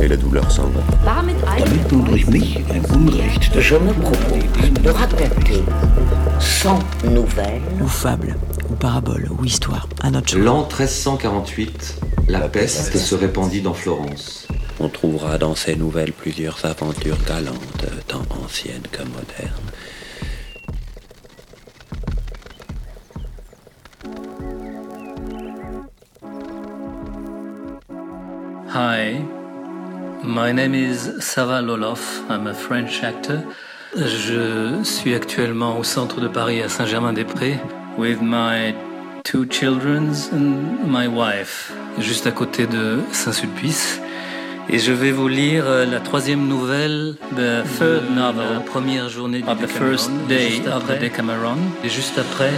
et la douleur s'en va. Damit durch mich ein Unrecht Je me propose de raconter sans nouvelles ou fable, ou parabole, ou histoire, à notre. L'an 1348, la peste se répandit dans Florence. On trouvera dans ces nouvelles plusieurs aventures galantes, tant anciennes que modernes. Hi, my name is Sava Loloff. I'm a French actor. Je suis actuellement au centre de Paris à Saint-Germain-des-Prés with my two children and my wife, juste à côté de Saint-Sulpice. Et je vais vous lire euh, la troisième nouvelle, the third novel, la première journée du the first day of the Decameron. Et juste après,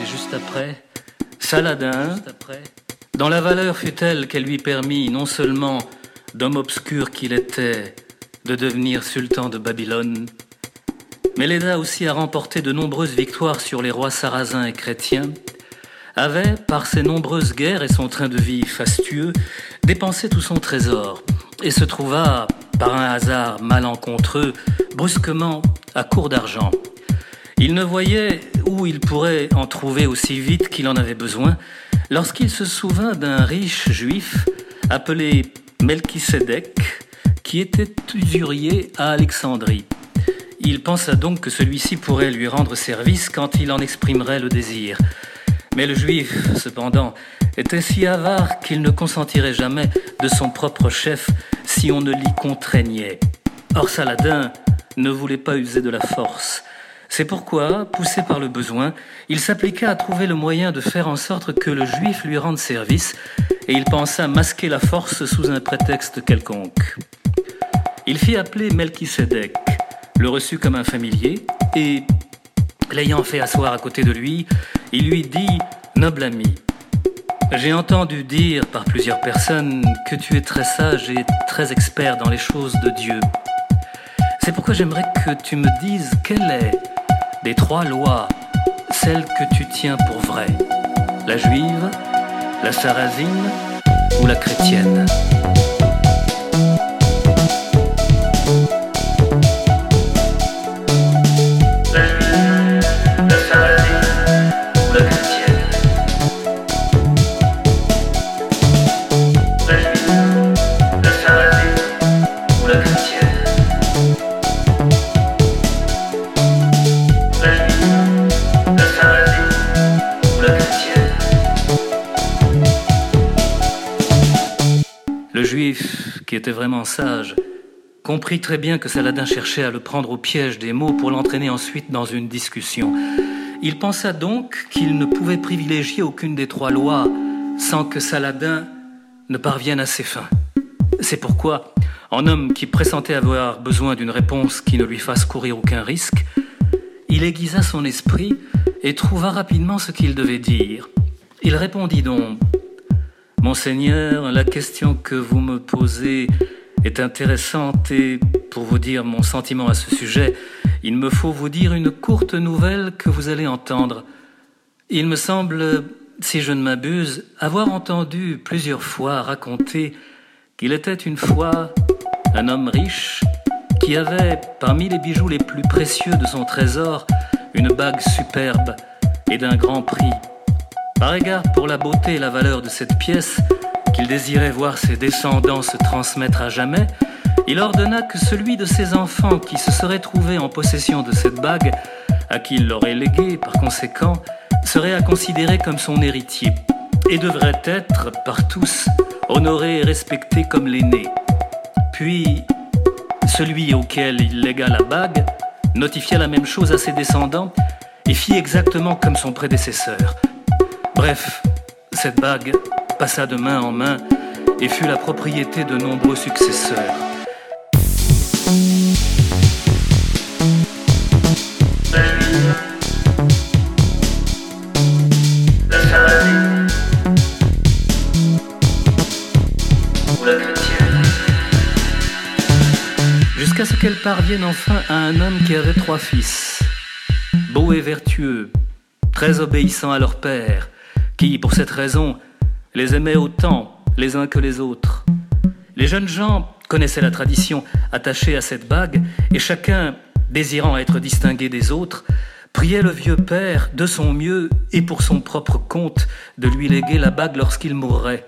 et juste après, Saladin, dont la valeur fut telle qu'elle lui permit non seulement, d'homme obscur qu'il était, de devenir sultan de Babylone, mais l'aida aussi à remporter de nombreuses victoires sur les rois sarrasins et chrétiens, avait, par ses nombreuses guerres et son train de vie fastueux, dépensé tout son trésor, et se trouva, par un hasard malencontreux, brusquement à court d'argent. Il ne voyait où il pourrait en trouver aussi vite qu'il en avait besoin, lorsqu'il se souvint d'un riche juif appelé Melchisédek, qui était usurier à Alexandrie. Il pensa donc que celui-ci pourrait lui rendre service quand il en exprimerait le désir. Mais le juif, cependant, était si avare qu'il ne consentirait jamais de son propre chef si on ne l'y contraignait. Or Saladin ne voulait pas user de la force. C'est pourquoi, poussé par le besoin, il s'appliqua à trouver le moyen de faire en sorte que le juif lui rende service, et il pensa masquer la force sous un prétexte quelconque. Il fit appeler Melchisédek, le reçut comme un familier, et, l'ayant fait asseoir à côté de lui, il lui dit Noble ami, j'ai entendu dire par plusieurs personnes que tu es très sage et très expert dans les choses de Dieu. C'est pourquoi j'aimerais que tu me dises quelle est, des trois lois, celle que tu tiens pour vraie La juive, la sarrasine ou la chrétienne était vraiment sage, comprit très bien que Saladin cherchait à le prendre au piège des mots pour l'entraîner ensuite dans une discussion. Il pensa donc qu'il ne pouvait privilégier aucune des trois lois sans que Saladin ne parvienne à ses fins. C'est pourquoi, en homme qui pressentait avoir besoin d'une réponse qui ne lui fasse courir aucun risque, il aiguisa son esprit et trouva rapidement ce qu'il devait dire. Il répondit donc Monseigneur, la question que vous me posez est intéressante et, pour vous dire mon sentiment à ce sujet, il me faut vous dire une courte nouvelle que vous allez entendre. Il me semble, si je ne m'abuse, avoir entendu plusieurs fois raconter qu'il était une fois un homme riche qui avait, parmi les bijoux les plus précieux de son trésor, une bague superbe et d'un grand prix. Par égard pour la beauté et la valeur de cette pièce, qu'il désirait voir ses descendants se transmettre à jamais, il ordonna que celui de ses enfants qui se serait trouvé en possession de cette bague, à qui il l'aurait léguée par conséquent, serait à considérer comme son héritier, et devrait être, par tous, honoré et respecté comme l'aîné. Puis, celui auquel il légua la bague notifia la même chose à ses descendants et fit exactement comme son prédécesseur. Bref, cette bague passa de main en main et fut la propriété de nombreux successeurs. Jusqu'à ce qu'elle parvienne enfin à un homme qui avait trois fils, beaux et vertueux, très obéissants à leur père, qui, pour cette raison, les aimaient autant les uns que les autres. Les jeunes gens connaissaient la tradition attachée à cette bague, et chacun, désirant être distingué des autres, priait le vieux père de son mieux et pour son propre compte de lui léguer la bague lorsqu'il mourrait.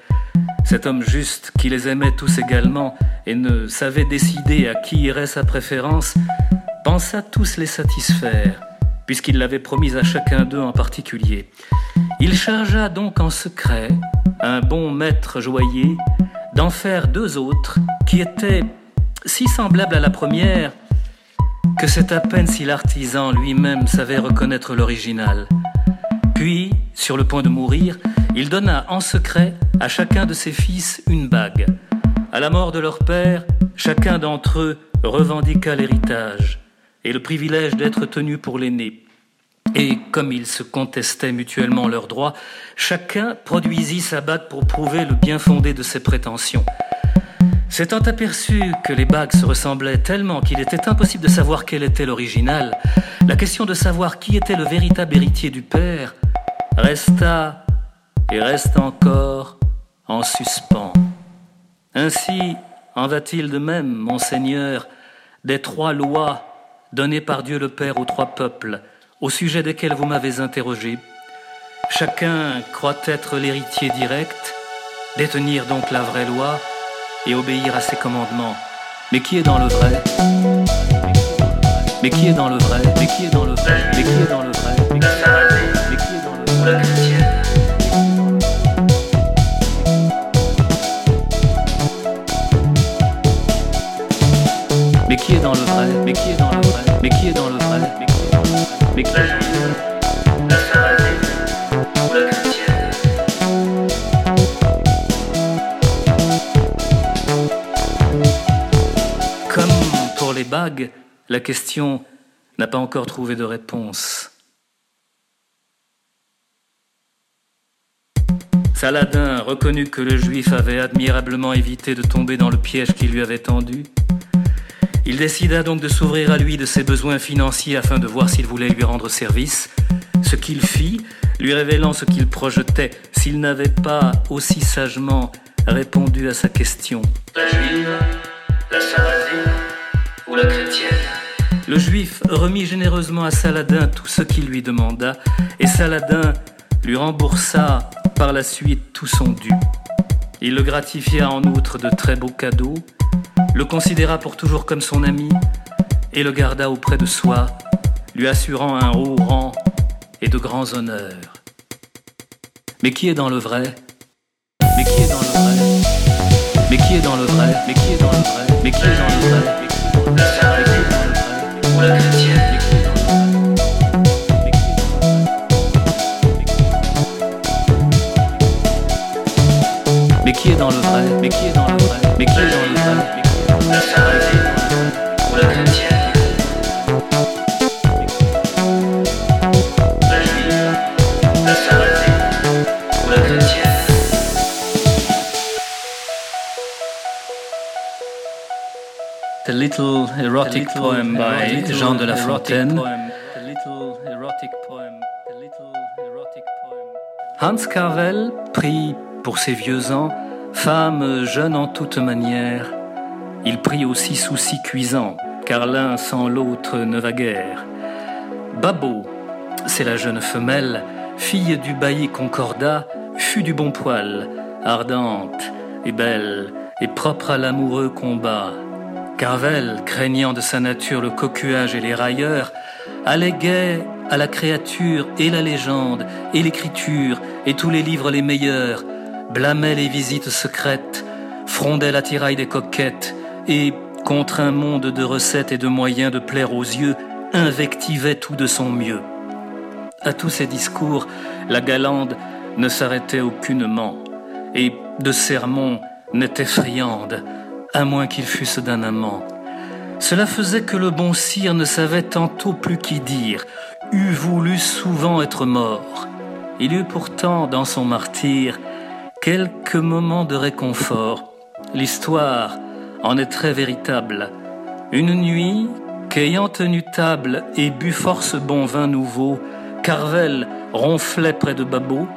Cet homme juste, qui les aimait tous également et ne savait décider à qui irait sa préférence, pensa tous les satisfaire, puisqu'il l'avait promis à chacun d'eux en particulier. Il chargea donc en secret un bon maître joaillier d'en faire deux autres qui étaient si semblables à la première que c'est à peine si l'artisan lui-même savait reconnaître l'original. Puis, sur le point de mourir, il donna en secret à chacun de ses fils une bague. À la mort de leur père, chacun d'entre eux revendiqua l'héritage et le privilège d'être tenu pour l'aîné. Et comme ils se contestaient mutuellement leurs droits, chacun produisit sa bague pour prouver le bien fondé de ses prétentions. S'étant aperçu que les bagues se ressemblaient tellement qu'il était impossible de savoir quel était l'original, la question de savoir qui était le véritable héritier du père resta et reste encore en suspens. Ainsi en va-t-il de même, monseigneur, des trois lois données par Dieu le Père aux trois peuples, au sujet desquels vous m'avez interrogé. Chacun croit être l'héritier direct, détenir donc la vraie loi et obéir à ses commandements. Mais qui est dans le vrai? Mais qui est dans le vrai? Mais qui est dans le vrai? Mais qui est dans le vrai? Mais qui est dans le vrai? Mais qui est dans le vrai? Mais qui est dans le vrai? Mais qui est dans le vrai Mais qui La ou la Comme pour les bagues, la question n'a pas encore trouvé de réponse. Saladin reconnut que le juif avait admirablement évité de tomber dans le piège qui lui avait tendu. Il décida donc de s'ouvrir à lui de ses besoins financiers afin de voir s'il voulait lui rendre service, ce qu'il fit, lui révélant ce qu'il projetait s'il n'avait pas aussi sagement répondu à sa question. La juive, la sarrasine ou la chrétienne? Le juif remit généreusement à Saladin tout ce qu'il lui demanda, et Saladin lui remboursa par la suite tout son dû. Il le gratifia en outre de très beaux cadeaux, le considéra pour toujours comme son ami, et le garda auprès de soi, lui assurant un haut rang et de grands honneurs. Mais qui est dans le vrai Mais qui est dans le vrai Mais qui est dans le vrai Mais qui est dans le vrai Mais qui est dans le vrai Mais qui est dans le vrai Mais qui est dans le vrai Mais qui est dans le vrai The Little Erotic Poem by Jean de La Fontaine. Hans Carvel prit, pour ses vieux ans, femme jeune en toute manière, il prit aussi souci cuisant, car l'un sans l'autre ne va guère. Babo, c'est la jeune femelle, fille du bailli Concordat, fut du bon poil, ardente et belle, et propre à l'amoureux combat. Carvel, craignant de sa nature le cocuage et les railleurs, alléguait à la créature et la légende et l'écriture et tous les livres les meilleurs, blâmait les visites secrètes, frondait l'attirail des coquettes et, contre un monde de recettes et de moyens de plaire aux yeux, invectivait tout de son mieux. À tous ces discours, la galande ne s'arrêtait aucunement, et de sermons n'était friande, à moins qu'il fût d'un amant. Cela faisait que le bon sire ne savait tantôt plus qu'y dire, eût voulu souvent être mort. Il eut pourtant dans son martyr quelques moments de réconfort. L'histoire en est très véritable. Une nuit, qu'ayant tenu table et bu force bon vin nouveau, Carvel ronflait près de Babot,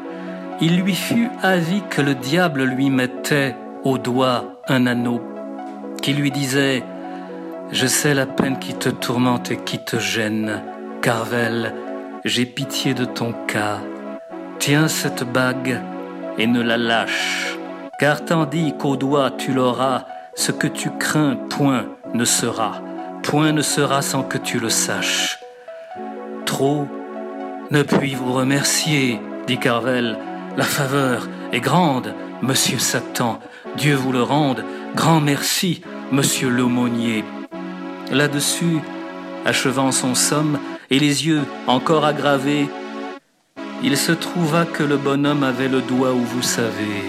il lui fut avis que le diable lui mettait au doigt un anneau, qui lui disait Je sais la peine qui te tourmente et qui te gêne, Carvel, j'ai pitié de ton cas. Tiens cette bague et ne la lâche, car tandis qu'au doigt tu l'auras, ce que tu crains, point ne sera, point ne sera sans que tu le saches. Trop ne puis vous remercier, dit Carvel, la faveur est grande, monsieur Satan, Dieu vous le rende, grand merci, monsieur l'aumônier. Là-dessus, achevant son somme, et les yeux encore aggravés, il se trouva que le bonhomme avait le doigt où vous savez.